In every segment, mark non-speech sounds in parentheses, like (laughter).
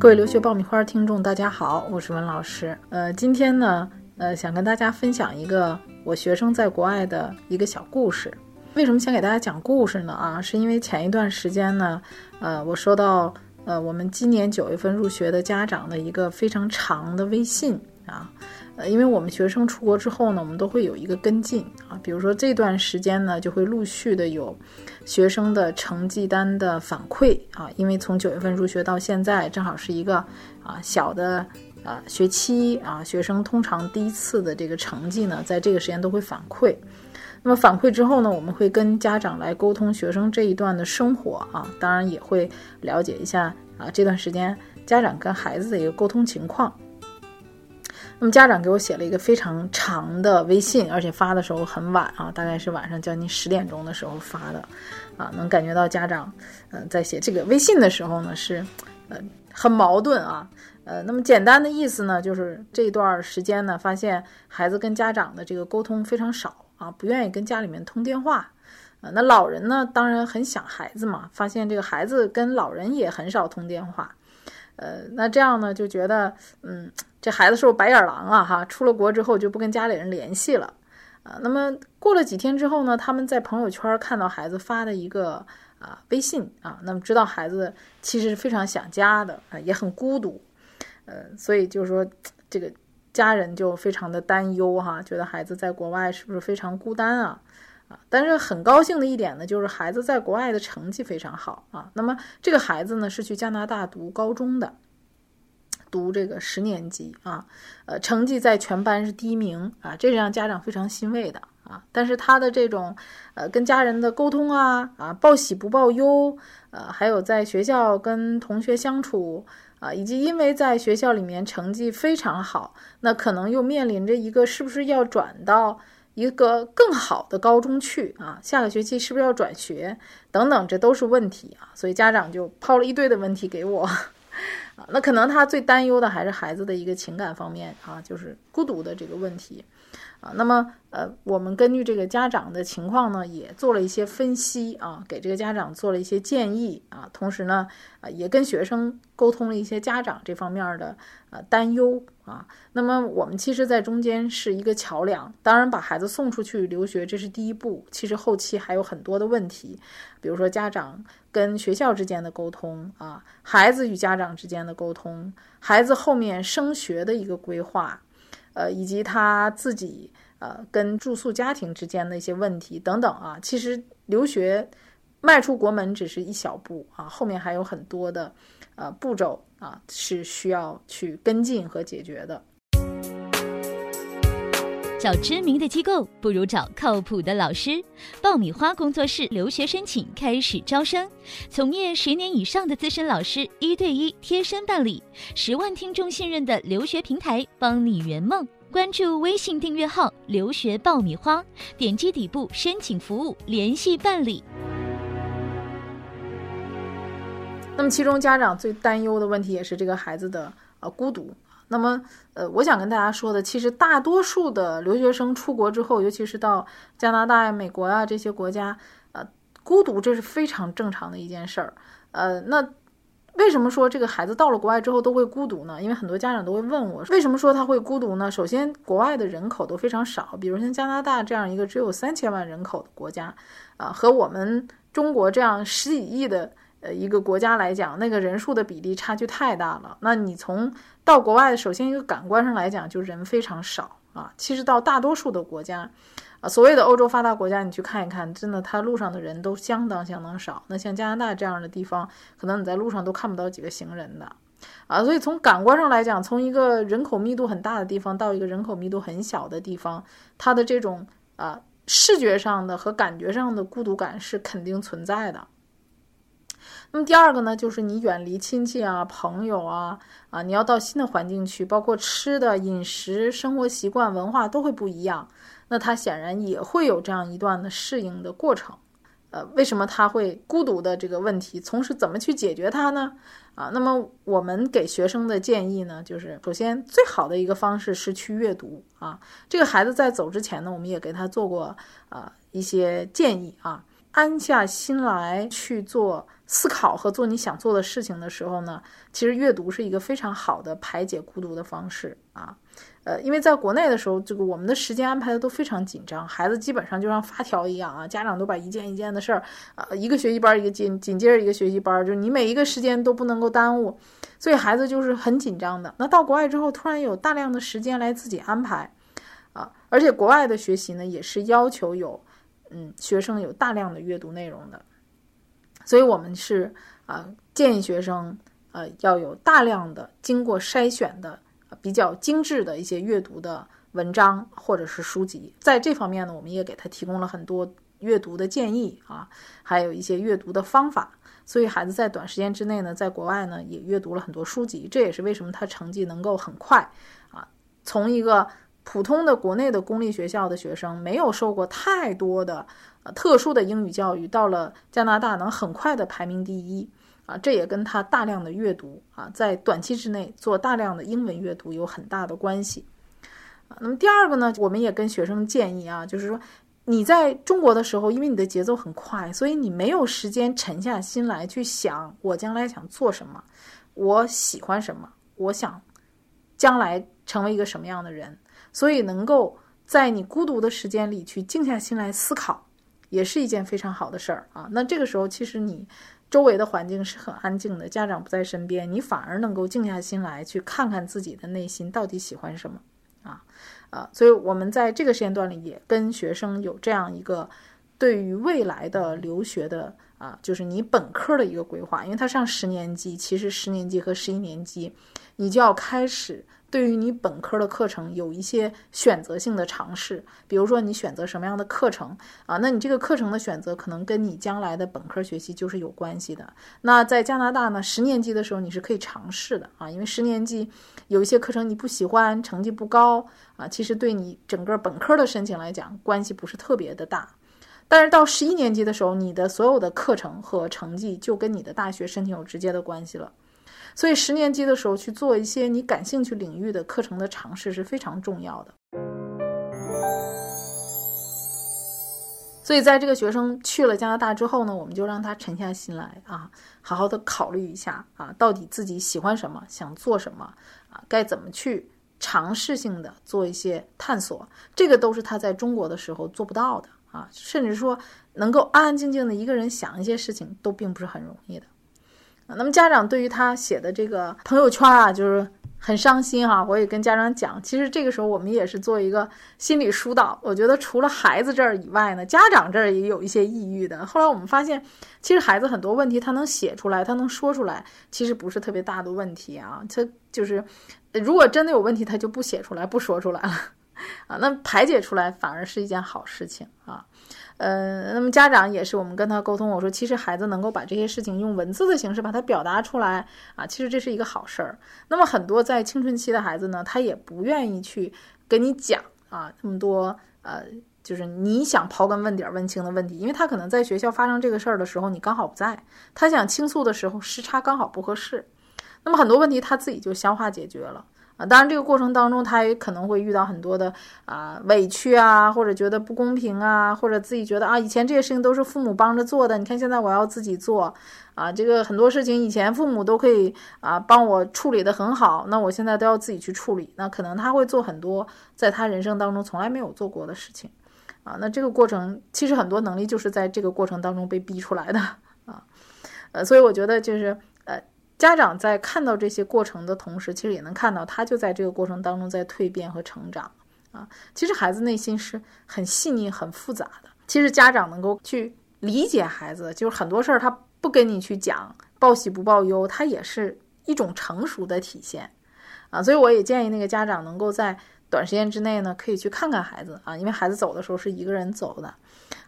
各位留学爆米花听众，大家好，我是文老师。呃，今天呢，呃，想跟大家分享一个我学生在国外的一个小故事。为什么想给大家讲故事呢？啊，是因为前一段时间呢，呃，我收到呃我们今年九月份入学的家长的一个非常长的微信啊。呃，因为我们学生出国之后呢，我们都会有一个跟进啊，比如说这段时间呢，就会陆续的有学生的成绩单的反馈啊，因为从九月份入学到现在，正好是一个啊小的啊学期啊，学生通常第一次的这个成绩呢，在这个时间都会反馈。那么反馈之后呢，我们会跟家长来沟通学生这一段的生活啊，当然也会了解一下啊这段时间家长跟孩子的一个沟通情况。那么家长给我写了一个非常长的微信，而且发的时候很晚啊，大概是晚上将近十点钟的时候发的，啊，能感觉到家长，嗯，在写这个微信的时候呢，是，呃，很矛盾啊，呃，那么简单的意思呢，就是这段时间呢，发现孩子跟家长的这个沟通非常少啊，不愿意跟家里面通电话，啊，那老人呢，当然很想孩子嘛，发现这个孩子跟老人也很少通电话，呃，那这样呢，就觉得，嗯。这孩子是不是白眼狼啊？哈，出了国之后就不跟家里人联系了，啊，那么过了几天之后呢，他们在朋友圈看到孩子发的一个啊微信啊，那么知道孩子其实是非常想家的啊，也很孤独，呃，所以就是说这个家人就非常的担忧哈，觉得孩子在国外是不是非常孤单啊？啊，但是很高兴的一点呢，就是孩子在国外的成绩非常好啊，那么这个孩子呢是去加拿大读高中的。读这个十年级啊，呃，成绩在全班是第一名啊，这让家长非常欣慰的啊。但是他的这种呃跟家人的沟通啊啊报喜不报忧，呃，还有在学校跟同学相处啊，以及因为在学校里面成绩非常好，那可能又面临着一个是不是要转到一个更好的高中去啊？下个学期是不是要转学等等，这都是问题啊。所以家长就抛了一堆的问题给我。(laughs) 啊，那可能他最担忧的还是孩子的一个情感方面啊，就是孤独的这个问题，啊，那么呃，我们根据这个家长的情况呢，也做了一些分析啊，给这个家长做了一些建议啊，同时呢，啊，也跟学生沟通了一些家长这方面的呃担忧啊，那么我们其实，在中间是一个桥梁，当然把孩子送出去留学这是第一步，其实后期还有很多的问题，比如说家长。跟学校之间的沟通啊，孩子与家长之间的沟通，孩子后面升学的一个规划，呃，以及他自己呃跟住宿家庭之间的一些问题等等啊，其实留学迈出国门只是一小步啊，后面还有很多的呃步骤啊是需要去跟进和解决的。找知名的机构不如找靠谱的老师。爆米花工作室留学申请开始招生，从业十年以上的资深老师一对一贴身办理，十万听众信任的留学平台，帮你圆梦。关注微信订阅号“留学爆米花”，点击底部申请服务联系办理。那么，其中家长最担忧的问题也是这个孩子的呃孤独。那么，呃，我想跟大家说的，其实大多数的留学生出国之后，尤其是到加拿大呀、美国啊这些国家，呃，孤独这是非常正常的一件事儿。呃，那为什么说这个孩子到了国外之后都会孤独呢？因为很多家长都会问我，为什么说他会孤独呢？首先，国外的人口都非常少，比如像加拿大这样一个只有三千万人口的国家，啊，和我们中国这样十几亿的。呃，一个国家来讲，那个人数的比例差距太大了。那你从到国外，首先一个感官上来讲，就人非常少啊。其实到大多数的国家，啊，所谓的欧洲发达国家，你去看一看，真的，它路上的人都相当相当少。那像加拿大这样的地方，可能你在路上都看不到几个行人的，啊，所以从感官上来讲，从一个人口密度很大的地方到一个人口密度很小的地方，它的这种啊视觉上的和感觉上的孤独感是肯定存在的。那么第二个呢，就是你远离亲戚啊、朋友啊，啊，你要到新的环境去，包括吃的饮食、生活习惯、文化都会不一样，那他显然也会有这样一段的适应的过程。呃，为什么他会孤独的这个问题，从是怎么去解决它呢？啊，那么我们给学生的建议呢，就是首先最好的一个方式是去阅读啊。这个孩子在走之前呢，我们也给他做过啊一些建议啊。安下心来去做思考和做你想做的事情的时候呢，其实阅读是一个非常好的排解孤独的方式啊。呃，因为在国内的时候，这个我们的时间安排的都非常紧张，孩子基本上就像发条一样啊，家长都把一件一件的事儿啊，一个学习班一个紧紧接着一个学习班，就是你每一个时间都不能够耽误，所以孩子就是很紧张的。那到国外之后，突然有大量的时间来自己安排啊，而且国外的学习呢，也是要求有嗯学生有大量的阅读内容的，所以我们是啊建议学生呃要有大量的经过筛选的。比较精致的一些阅读的文章或者是书籍，在这方面呢，我们也给他提供了很多阅读的建议啊，还有一些阅读的方法。所以孩子在短时间之内呢，在国外呢也阅读了很多书籍，这也是为什么他成绩能够很快啊，从一个普通的国内的公立学校的学生，没有受过太多的特殊的英语教育，到了加拿大能很快的排名第一。啊，这也跟他大量的阅读啊，在短期之内做大量的英文阅读有很大的关系啊。那么第二个呢，我们也跟学生建议啊，就是说你在中国的时候，因为你的节奏很快，所以你没有时间沉下心来去想我将来想做什么，我喜欢什么，我想将来成为一个什么样的人。所以能够在你孤独的时间里去静下心来思考，也是一件非常好的事儿啊。那这个时候，其实你。周围的环境是很安静的，家长不在身边，你反而能够静下心来去看看自己的内心到底喜欢什么啊啊！所以我们在这个时间段里也跟学生有这样一个对于未来的留学的啊，就是你本科的一个规划，因为他上十年级，其实十年级和十一年级你就要开始。对于你本科的课程有一些选择性的尝试，比如说你选择什么样的课程啊？那你这个课程的选择可能跟你将来的本科学习就是有关系的。那在加拿大呢，十年级的时候你是可以尝试的啊，因为十年级有一些课程你不喜欢，成绩不高啊，其实对你整个本科的申请来讲关系不是特别的大。但是到十一年级的时候，你的所有的课程和成绩就跟你的大学申请有直接的关系了。所以十年级的时候去做一些你感兴趣领域的课程的尝试是非常重要的。所以在这个学生去了加拿大之后呢，我们就让他沉下心来啊，好好的考虑一下啊，到底自己喜欢什么，想做什么啊，该怎么去尝试性的做一些探索。这个都是他在中国的时候做不到的啊，甚至说能够安安静静的一个人想一些事情都并不是很容易的。那么家长对于他写的这个朋友圈啊，就是很伤心哈。我也跟家长讲，其实这个时候我们也是做一个心理疏导。我觉得除了孩子这儿以外呢，家长这儿也有一些抑郁的。后来我们发现，其实孩子很多问题他能写出来，他能说出来，其实不是特别大的问题啊。他就是，如果真的有问题，他就不写出来，不说出来了 (laughs) 啊。那排解出来反而是一件好事情啊。呃，那么家长也是，我们跟他沟通，我说其实孩子能够把这些事情用文字的形式把它表达出来啊，其实这是一个好事儿。那么很多在青春期的孩子呢，他也不愿意去跟你讲啊这么多呃，就是你想刨根问底问清的问题，因为他可能在学校发生这个事儿的时候你刚好不在，他想倾诉的时候时差刚好不合适，那么很多问题他自己就消化解决了。啊，当然，这个过程当中，他也可能会遇到很多的啊委屈啊，或者觉得不公平啊，或者自己觉得啊，以前这些事情都是父母帮着做的，你看现在我要自己做，啊，这个很多事情以前父母都可以啊帮我处理的很好，那我现在都要自己去处理，那可能他会做很多在他人生当中从来没有做过的事情，啊，那这个过程其实很多能力就是在这个过程当中被逼出来的 (laughs) 啊，呃，所以我觉得就是呃。家长在看到这些过程的同时，其实也能看到他就在这个过程当中在蜕变和成长啊。其实孩子内心是很细腻、很复杂的。其实家长能够去理解孩子，就是很多事儿他不跟你去讲，报喜不报忧，他也是一种成熟的体现啊。所以我也建议那个家长能够在短时间之内呢，可以去看看孩子啊，因为孩子走的时候是一个人走的。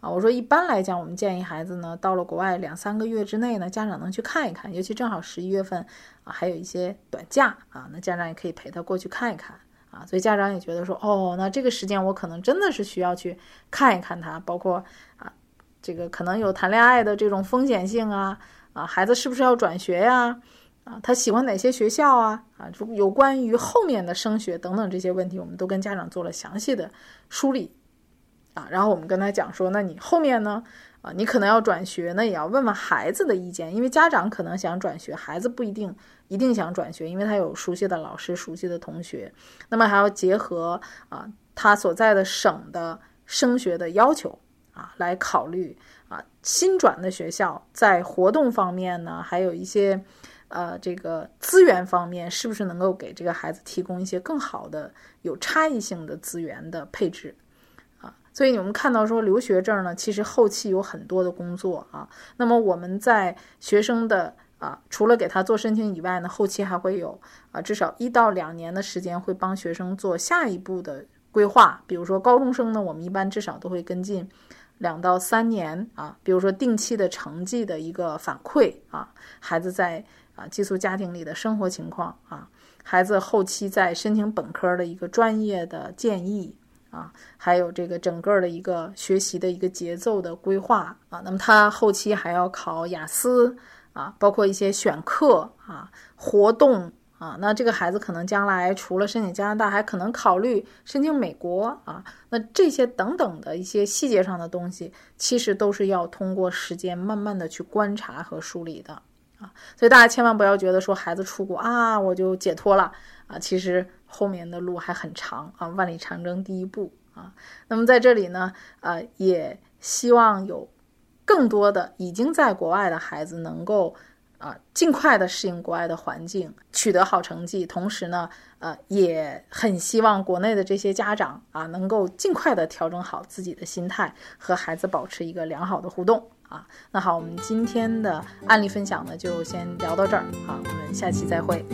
啊，我说一般来讲，我们建议孩子呢，到了国外两三个月之内呢，家长能去看一看，尤其正好十一月份啊，还有一些短假啊，那家长也可以陪他过去看一看啊。所以家长也觉得说，哦，那这个时间我可能真的是需要去看一看他，包括啊，这个可能有谈恋爱的这种风险性啊，啊，孩子是不是要转学呀？啊，他喜欢哪些学校啊？啊，就有关于后面的升学等等这些问题，我们都跟家长做了详细的梳理。啊，然后我们跟他讲说，那你后面呢？啊，你可能要转学，那也要问问孩子的意见，因为家长可能想转学，孩子不一定一定想转学，因为他有熟悉的老师、熟悉的同学。那么还要结合啊他所在的省的升学的要求啊来考虑啊新转的学校在活动方面呢，还有一些呃这个资源方面，是不是能够给这个孩子提供一些更好的有差异性的资源的配置？所以你们看到说留学证呢，其实后期有很多的工作啊。那么我们在学生的啊，除了给他做申请以外呢，后期还会有啊，至少一到两年的时间会帮学生做下一步的规划。比如说高中生呢，我们一般至少都会跟进两到三年啊。比如说定期的成绩的一个反馈啊，孩子在啊寄宿家庭里的生活情况啊，孩子后期在申请本科的一个专业的建议。啊，还有这个整个的一个学习的一个节奏的规划啊，那么他后期还要考雅思啊，包括一些选课啊、活动啊，那这个孩子可能将来除了申请加拿大，还可能考虑申请美国啊，那这些等等的一些细节上的东西，其实都是要通过时间慢慢的去观察和梳理的啊，所以大家千万不要觉得说孩子出国啊，我就解脱了。啊，其实。后面的路还很长啊，万里长征第一步啊。那么在这里呢，呃，也希望有更多的已经在国外的孩子能够啊尽快的适应国外的环境，取得好成绩。同时呢，呃，也很希望国内的这些家长啊能够尽快的调整好自己的心态，和孩子保持一个良好的互动啊。那好，我们今天的案例分享呢就先聊到这儿啊，我们下期再会。